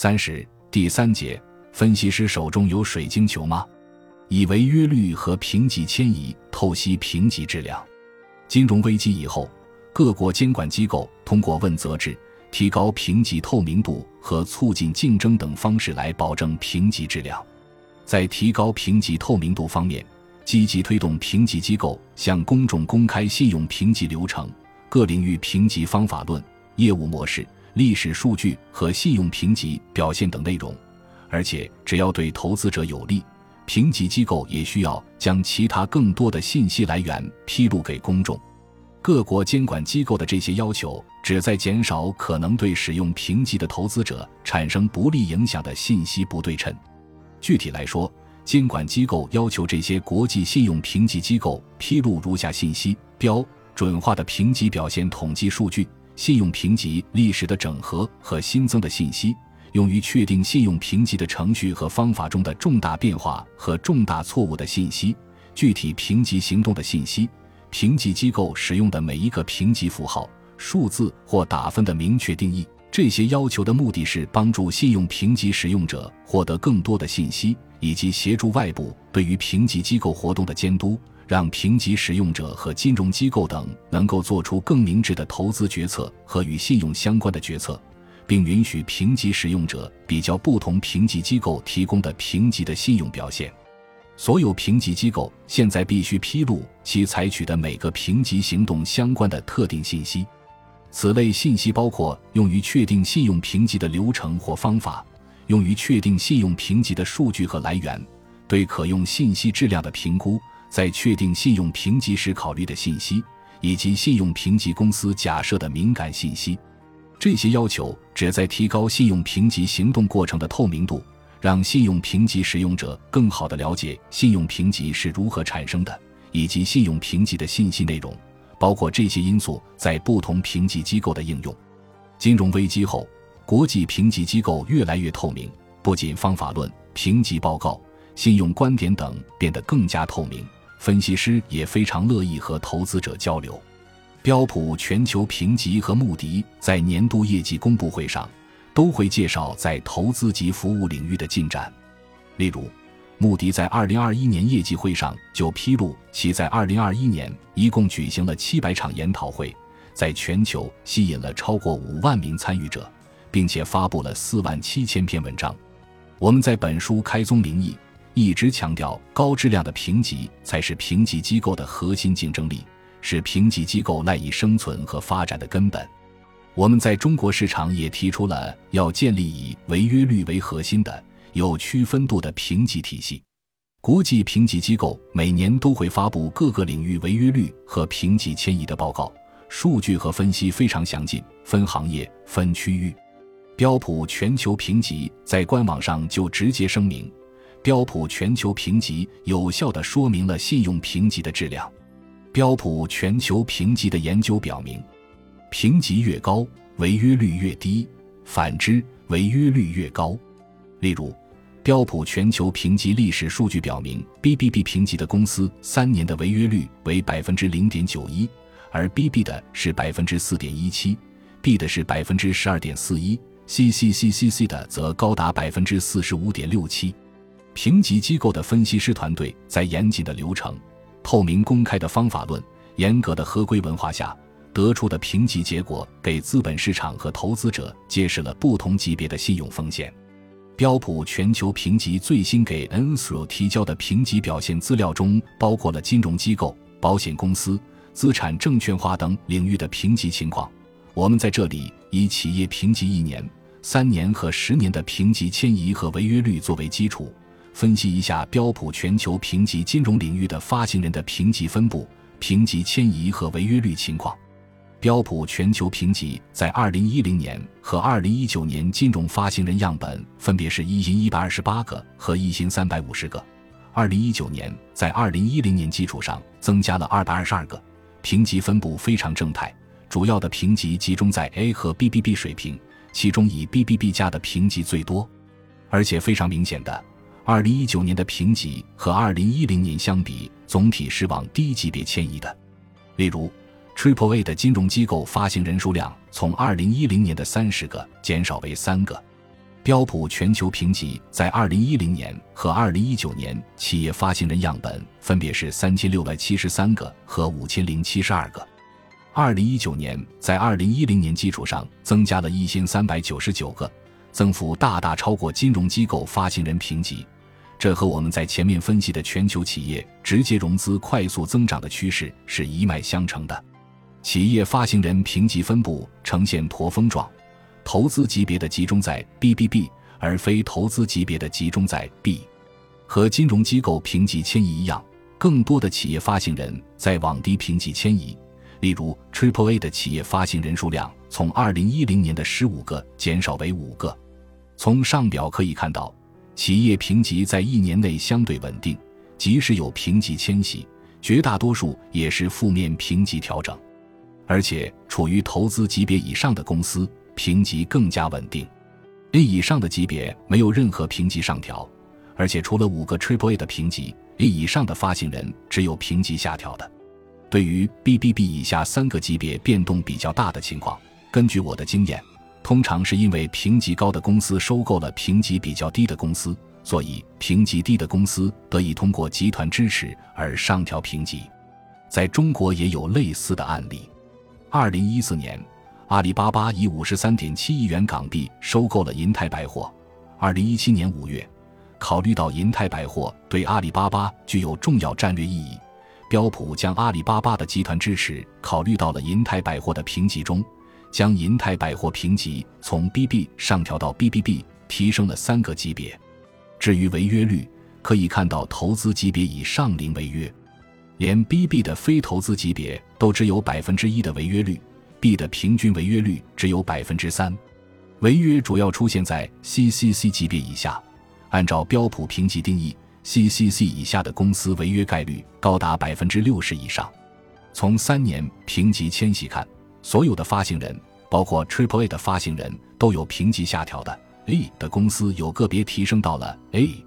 三十第三节，分析师手中有水晶球吗？以违约率和评级迁移透析评级质量。金融危机以后，各国监管机构通过问责制、提高评级透明度和促进竞争等方式来保证评级质量。在提高评级透明度方面，积极推动评级机构向公众公开信用评级流程、各领域评级方法论、业务模式。历史数据和信用评级表现等内容，而且只要对投资者有利，评级机构也需要将其他更多的信息来源披露给公众。各国监管机构的这些要求，旨在减少可能对使用评级的投资者产生不利影响的信息不对称。具体来说，监管机构要求这些国际信用评级机构披露如下信息：标准化的评级表现统计数据。信用评级历史的整合和新增的信息，用于确定信用评级的程序和方法中的重大变化和重大错误的信息，具体评级行动的信息，评级机构使用的每一个评级符号、数字或打分的明确定义。这些要求的目的是帮助信用评级使用者获得更多的信息，以及协助外部对于评级机构活动的监督。让评级使用者和金融机构等能够做出更明智的投资决策和与信用相关的决策，并允许评级使用者比较不同评级机构提供的评级的信用表现。所有评级机构现在必须披露其采取的每个评级行动相关的特定信息。此类信息包括用于确定信用评级的流程或方法，用于确定信用评级的数据和来源，对可用信息质量的评估。在确定信用评级时考虑的信息，以及信用评级公司假设的敏感信息，这些要求旨在提高信用评级行动过程的透明度，让信用评级使用者更好地了解信用评级是如何产生的，以及信用评级的信息内容，包括这些因素在不同评级机构的应用。金融危机后，国际评级机构越来越透明，不仅方法论、评级报告、信用观点等变得更加透明。分析师也非常乐意和投资者交流。标普全球评级和穆迪在年度业绩公布会上都会介绍在投资及服务领域的进展。例如，穆迪在2021年业绩会上就披露，其在2021年一共举行了700场研讨会，在全球吸引了超过5万名参与者，并且发布了4万七千篇文章。我们在本书开宗明义。一直强调，高质量的评级才是评级机构的核心竞争力，是评级机构赖以生存和发展的根本。我们在中国市场也提出了要建立以违约率为核心的有区分度的评级体系。国际评级机构每年都会发布各个领域违约率和评级迁移的报告，数据和分析非常详尽，分行业、分区域。标普全球评级在官网上就直接声明。标普全球评级有效地说明了信用评级的质量。标普全球评级的研究表明，评级越高，违约率越低；反之，违约率越高。例如，标普全球评级历史数据表明，BBB 评级的公司三年的违约率为百分之零点九一，而 BB 的是百分之四点一七，B 的是百分之十二点四一，CCCCC 的则高达百分之四十五点六七。评级机构的分析师团队在严谨的流程、透明公开的方法论、严格的合规文化下得出的评级结果，给资本市场和投资者揭示了不同级别的信用风险。标普全球评级最新给 n s r o 提交的评级表现资料中，包括了金融机构、保险公司、资产证券化等领域的评级情况。我们在这里以企业评级一年、三年和十年的评级迁移和违约率作为基础。分析一下标普全球评级金融领域的发行人的评级分布、评级迁移和违约率情况。标普全球评级在2010年和2019年金融发行人样本分别是一新128个和一新350个。2019年在2010年基础上增加了222个，评级分布非常正态，主要的评级集中在 A 和 BBB 水平，其中以 BBB 加的评级最多，而且非常明显的。二零一九年的评级和二零一零年相比，总体是往低级别迁移的。例如，Triple A 的金融机构发行人数量从二零一零年的三十个减少为三个。标普全球评级在二零一零年和二零一九年企业发行人样本分别是三千六百七十三个和五千零七十二个。二零一九年在二零一零年基础上增加了一千三百九十九个，增幅大大超过金融机构发行人评级。这和我们在前面分析的全球企业直接融资快速增长的趋势是一脉相承的。企业发行人评级分布呈现驼峰状。投资级别的集中在 BBB，而非投资级别的集中在 B。和金融机构评级迁移一样，更多的企业发行人在往低评级迁移。例如，Triple A 的企业发行人数量从2010年的15个减少为5个。从上表可以看到，企业评级在一年内相对稳定，即使有评级迁徙，绝大多数也是负面评级调整，而且处于投资级别以上的公司。评级更加稳定，A 以上的级别没有任何评级上调，而且除了五个 Triple A 的评级，A 以上的发行人只有评级下调的。对于 BBB 以下三个级别变动比较大的情况，根据我的经验，通常是因为评级高的公司收购了评级比较低的公司，所以评级低的公司得以通过集团支持而上调评级。在中国也有类似的案例。二零一四年。阿里巴巴以五十三点七亿元港币收购了银泰百货。二零一七年五月，考虑到银泰百货对阿里巴巴具有重要战略意义，标普将阿里巴巴的集团支持考虑到了银泰百货的评级中，将银泰百货评级从 BB 上调到 BBB，提升了三个级别。至于违约率，可以看到投资级别以上零违约，连 BB 的非投资级别都只有百分之一的违约率。B 的平均违约率只有百分之三，违约主要出现在 CCC 级别以下。按照标普评级定义，CCC 以下的公司违约概率高达百分之六十以上。从三年评级迁徙看，所有的发行人，包括 Triple A 的发行人，都有评级下调的。A 的公司有个别提升到了 A。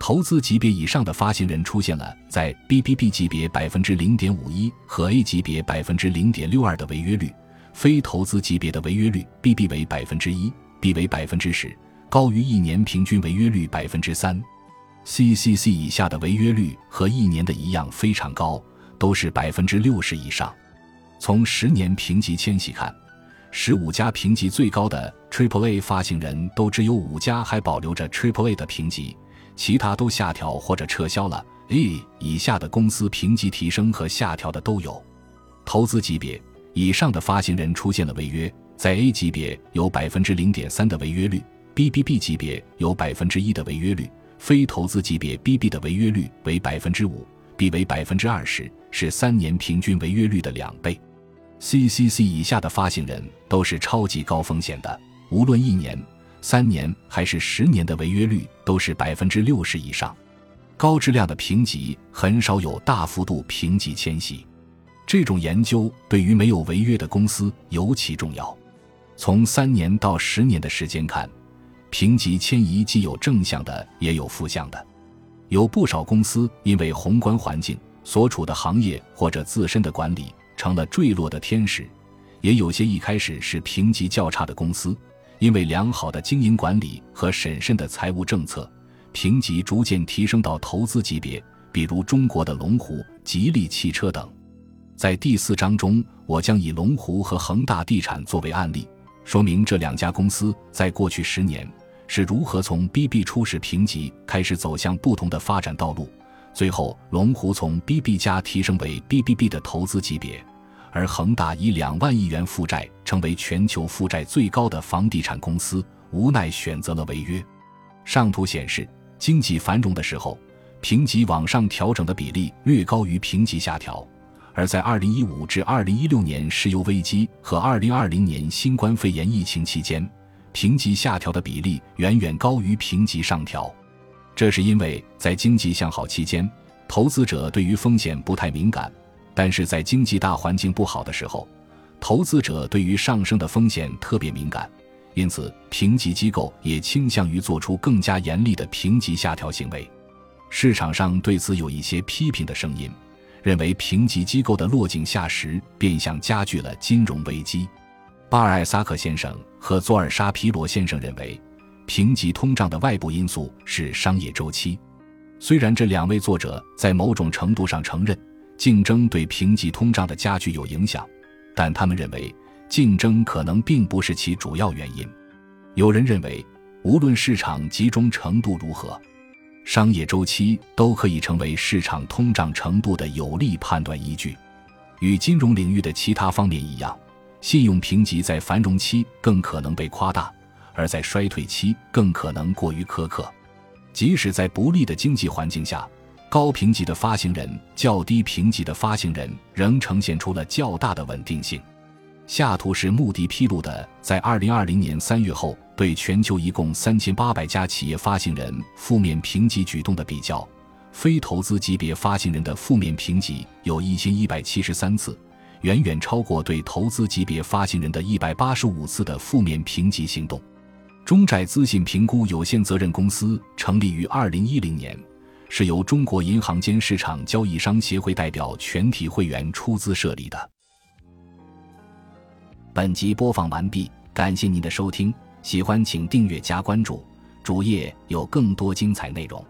投资级别以上的发行人出现了在 BBB 级别百分之零点五一和 A 级别百分之零点六二的违约率。非投资级别的违约率，BB 为百分之一，B 为百分之十，高于一年平均违约率百分之三。CCC 以下的违约率和一年的一样非常高，都是百分之六十以上。从十年评级迁徙看，十五家评级最高的 Triple A 发行人都只有五家还保留着 Triple A 的评级，其他都下调或者撤销了。A 以下的公司评级提升和下调的都有。投资级别。以上的发行人出现了违约，在 A 级别有百分之零点三的违约率，BBB 级别有百分之一的违约率，非投资级别 BB 的违约率为百分之五，B 为百分之二十，是三年平均违约率的两倍。CCC 以下的发行人都是超级高风险的，无论一年、三年还是十年的违约率都是百分之六十以上。高质量的评级很少有大幅度评级迁徙。这种研究对于没有违约的公司尤其重要。从三年到十年的时间看，评级迁移既有正向的，也有负向的。有不少公司因为宏观环境、所处的行业或者自身的管理成了坠落的天使；也有些一开始是评级较差的公司，因为良好的经营管理和审慎的财务政策，评级逐渐提升到投资级别，比如中国的龙湖、吉利汽车等。在第四章中，我将以龙湖和恒大地产作为案例，说明这两家公司在过去十年是如何从 BB 初始评级开始走向不同的发展道路，最后龙湖从 BB 加提升为 BBB 的投资级别，而恒大以两万亿元负债成为全球负债最高的房地产公司，无奈选择了违约。上图显示，经济繁荣的时候，评级往上调整的比例略高于评级下调。而在2015至2016年石油危机和2020年新冠肺炎疫情期间，评级下调的比例远远高于评级上调。这是因为在经济向好期间，投资者对于风险不太敏感；但是在经济大环境不好的时候，投资者对于上升的风险特别敏感，因此评级机构也倾向于做出更加严厉的评级下调行为。市场上对此有一些批评的声音。认为评级机构的落井下石，变相加剧了金融危机。巴尔艾萨克先生和佐尔沙皮罗先生认为，评级通胀的外部因素是商业周期。虽然这两位作者在某种程度上承认竞争对评级通胀的加剧有影响，但他们认为竞争可能并不是其主要原因。有人认为，无论市场集中程度如何，商业周期都可以成为市场通胀程度的有力判断依据。与金融领域的其他方面一样，信用评级在繁荣期更可能被夸大，而在衰退期更可能过于苛刻。即使在不利的经济环境下，高评级的发行人较低评级的发行人仍呈现出了较大的稳定性。下图是穆迪披露的，在二零二零年三月后对全球一共三千八百家企业发行人负面评级举动的比较。非投资级别发行人的负面评级有一千一百七十三次，远远超过对投资级别发行人的一百八十五次的负面评级行动。中债资信评估有限责任公司成立于二零一零年，是由中国银行间市场交易商协会代表全体会员出资设立的。本集播放完毕，感谢您的收听，喜欢请订阅加关注，主页有更多精彩内容。